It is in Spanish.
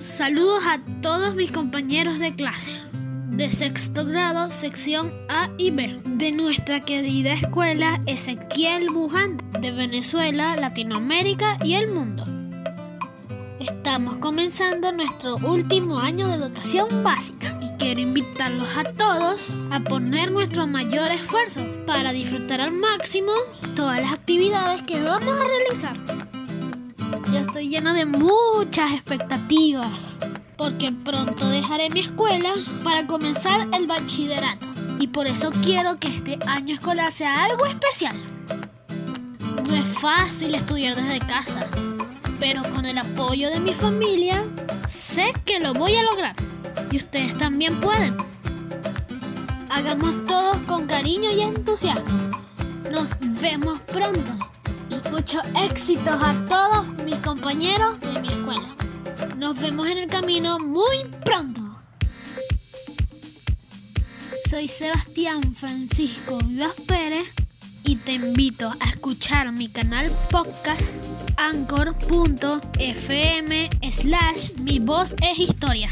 Saludos a todos mis compañeros de clase de sexto grado, sección A y B, de nuestra querida escuela Ezequiel Buján, de Venezuela, Latinoamérica y el mundo. Estamos comenzando nuestro último año de educación básica y quiero invitarlos a todos a poner nuestro mayor esfuerzo para disfrutar al máximo todas las actividades que vamos a realizar. Llena de muchas expectativas porque pronto dejaré mi escuela para comenzar el bachillerato y por eso quiero que este año escolar sea algo especial. No es fácil estudiar desde casa, pero con el apoyo de mi familia sé que lo voy a lograr y ustedes también pueden. Hagamos todos con cariño y entusiasmo. Nos vemos pronto. Muchos éxitos a todos de mi escuela. Nos vemos en el camino muy pronto. Soy Sebastián Francisco Vivas Pérez y te invito a escuchar mi canal podcast anchor.fm slash mi voz es historia.